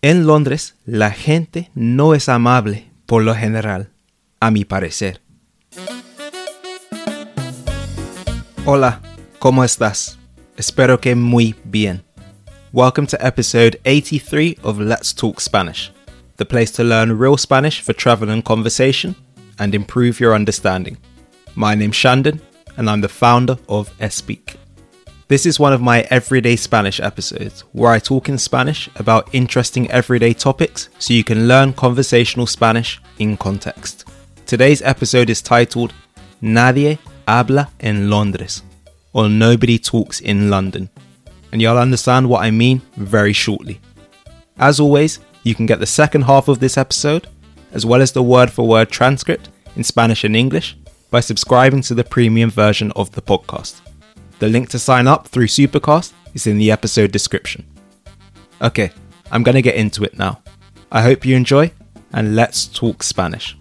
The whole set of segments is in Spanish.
En Londres la gente no es amable por lo general, a mi parecer. Hola, ¿cómo estás? Espero que muy bien. Welcome to episode 83 of Let's Talk Spanish, the place to learn real Spanish for travel and conversation and improve your understanding. My name's Shandon, and I'm the founder of Espeak. This is one of my everyday Spanish episodes where I talk in Spanish about interesting everyday topics so you can learn conversational Spanish in context. Today's episode is titled Nadie habla en Londres, or Nobody Talks in London, and you'll understand what I mean very shortly. As always, you can get the second half of this episode, as well as the word for word transcript in Spanish and English, by subscribing to the premium version of the podcast. The link to sign up through Supercast is in the episode description. Okay, I'm gonna get into it now. I hope you enjoy, and let's talk Spanish.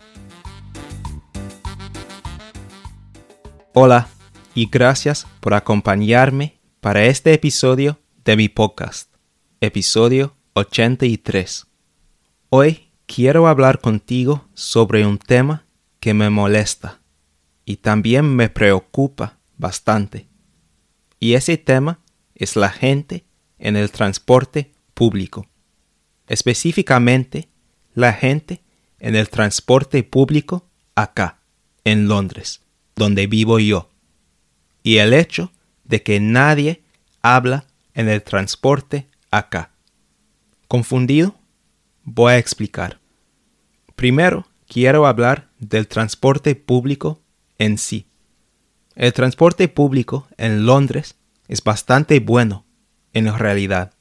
Hola, y gracias por acompañarme para este episodio de mi podcast, episodio 83. Hoy quiero hablar contigo sobre un tema que me molesta y también me preocupa bastante. Y ese tema es la gente en el transporte público. Específicamente, la gente en el transporte público acá, en Londres, donde vivo yo. Y el hecho de que nadie habla en el transporte acá. ¿Confundido? Voy a explicar. Primero, quiero hablar del transporte público en sí. El transporte público en Londres es bastante bueno, en realidad.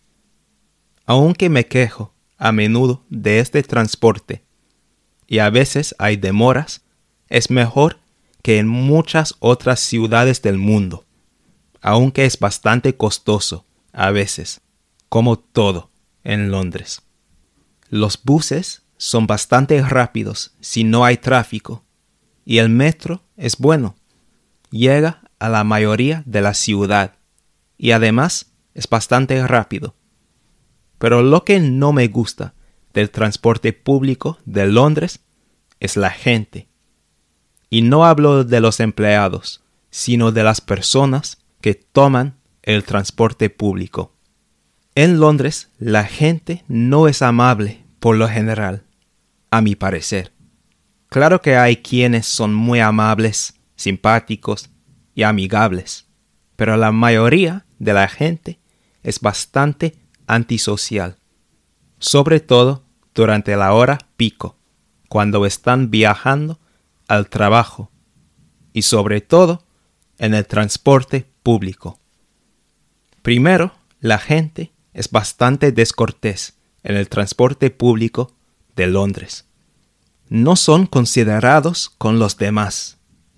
Aunque me quejo a menudo de este transporte y a veces hay demoras, es mejor que en muchas otras ciudades del mundo, aunque es bastante costoso a veces, como todo en Londres. Los buses son bastante rápidos si no hay tráfico y el metro es bueno. Llega a la mayoría de la ciudad y además es bastante rápido. Pero lo que no me gusta del transporte público de Londres es la gente. Y no hablo de los empleados, sino de las personas que toman el transporte público. En Londres la gente no es amable por lo general, a mi parecer. Claro que hay quienes son muy amables, simpáticos y amigables, pero la mayoría de la gente es bastante antisocial, sobre todo durante la hora pico, cuando están viajando al trabajo y sobre todo en el transporte público. Primero, la gente es bastante descortés en el transporte público de Londres no son considerados con los demás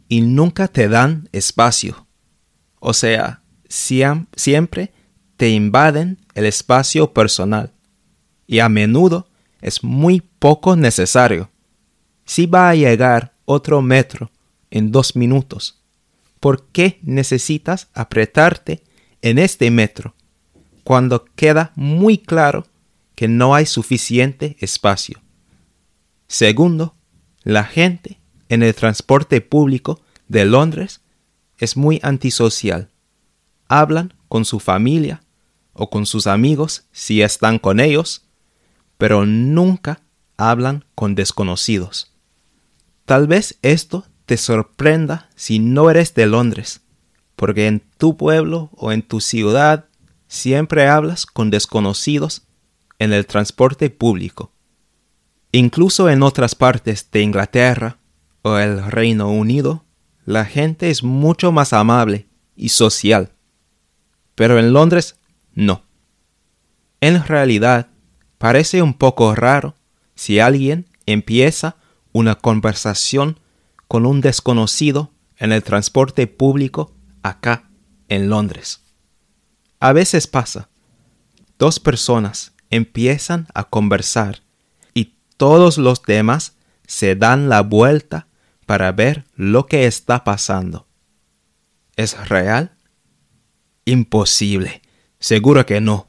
y nunca te dan espacio. O sea, siempre te invaden el espacio personal y a menudo es muy poco necesario. Si va a llegar otro metro en dos minutos, ¿por qué necesitas apretarte en este metro cuando queda muy claro que no hay suficiente espacio? Segundo, la gente en el transporte público de Londres es muy antisocial. Hablan con su familia o con sus amigos si están con ellos, pero nunca hablan con desconocidos. Tal vez esto te sorprenda si no eres de Londres, porque en tu pueblo o en tu ciudad siempre hablas con desconocidos en el transporte público. Incluso en otras partes de Inglaterra el Reino Unido, la gente es mucho más amable y social. Pero en Londres, no. En realidad, parece un poco raro si alguien empieza una conversación con un desconocido en el transporte público acá en Londres. A veces pasa. Dos personas empiezan a conversar todos los demás se dan la vuelta para ver lo que está pasando. ¿Es real? Imposible. Seguro que no.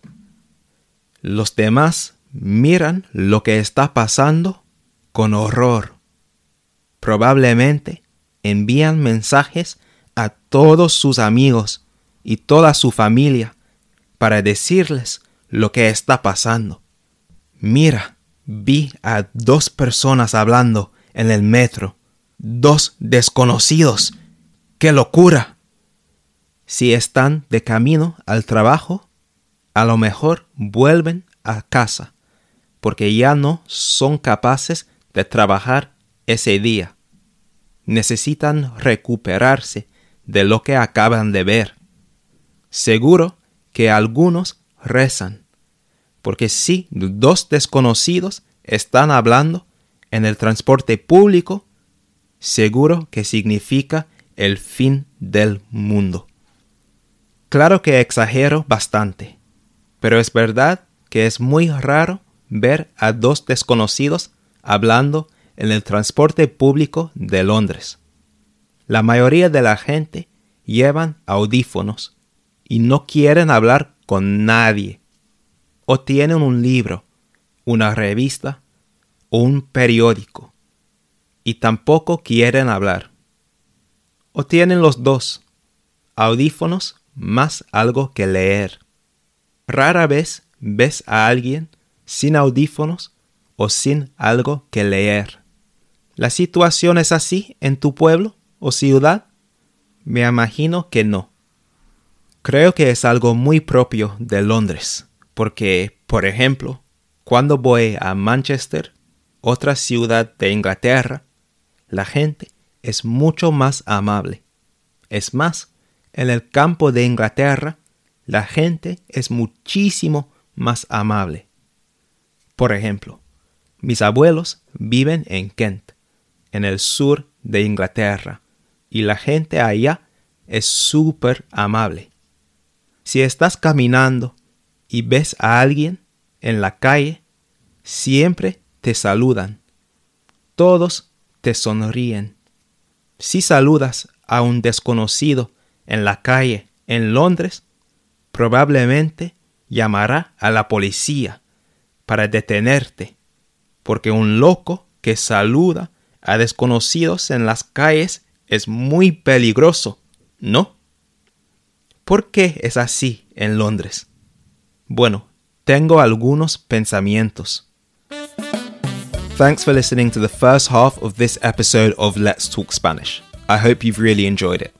Los demás miran lo que está pasando con horror. Probablemente envían mensajes a todos sus amigos y toda su familia para decirles lo que está pasando. Mira, vi a dos personas hablando en el metro, dos desconocidos. ¡Qué locura! Si están de camino al trabajo, a lo mejor vuelven a casa, porque ya no son capaces de trabajar ese día. Necesitan recuperarse de lo que acaban de ver. Seguro que algunos rezan, porque si dos desconocidos están hablando en el transporte público, seguro que significa el fin del mundo. Claro que exagero bastante, pero es verdad que es muy raro ver a dos desconocidos hablando en el transporte público de Londres. La mayoría de la gente llevan audífonos y no quieren hablar con nadie. O tienen un libro, una revista o un periódico y tampoco quieren hablar. O tienen los dos, audífonos más algo que leer. Rara vez ves a alguien sin audífonos o sin algo que leer. ¿La situación es así en tu pueblo o ciudad? Me imagino que no. Creo que es algo muy propio de Londres, porque, por ejemplo, cuando voy a Manchester, otra ciudad de Inglaterra, la gente es mucho más amable. Es más, en el campo de Inglaterra, la gente es muchísimo más amable. Por ejemplo, mis abuelos viven en Kent en el sur de Inglaterra, y la gente allá es súper amable. Si estás caminando y ves a alguien en la calle, siempre te saludan. Todos te sonríen. Si saludas a un desconocido en la calle en Londres, probablemente llamará a la policía para detenerte, porque un loco que saluda a desconocidos en las calles es muy peligroso, ¿no? ¿Por qué es así en Londres? Bueno, tengo algunos pensamientos. Thanks for listening to the first half of this episode of Let's Talk Spanish. I hope you've really enjoyed it.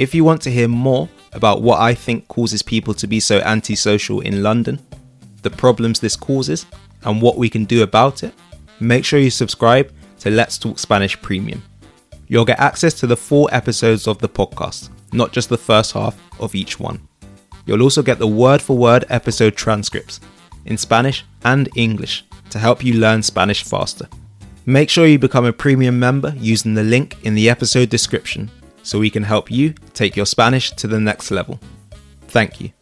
If you want to hear more about what I think causes people to be so antisocial in London, the problems this causes, and what we can do about it, make sure you subscribe to Let's Talk Spanish Premium. You'll get access to the full episodes of the podcast, not just the first half of each one. You'll also get the word for word episode transcripts in Spanish and English to help you learn Spanish faster. Make sure you become a premium member using the link in the episode description so we can help you take your Spanish to the next level. Thank you.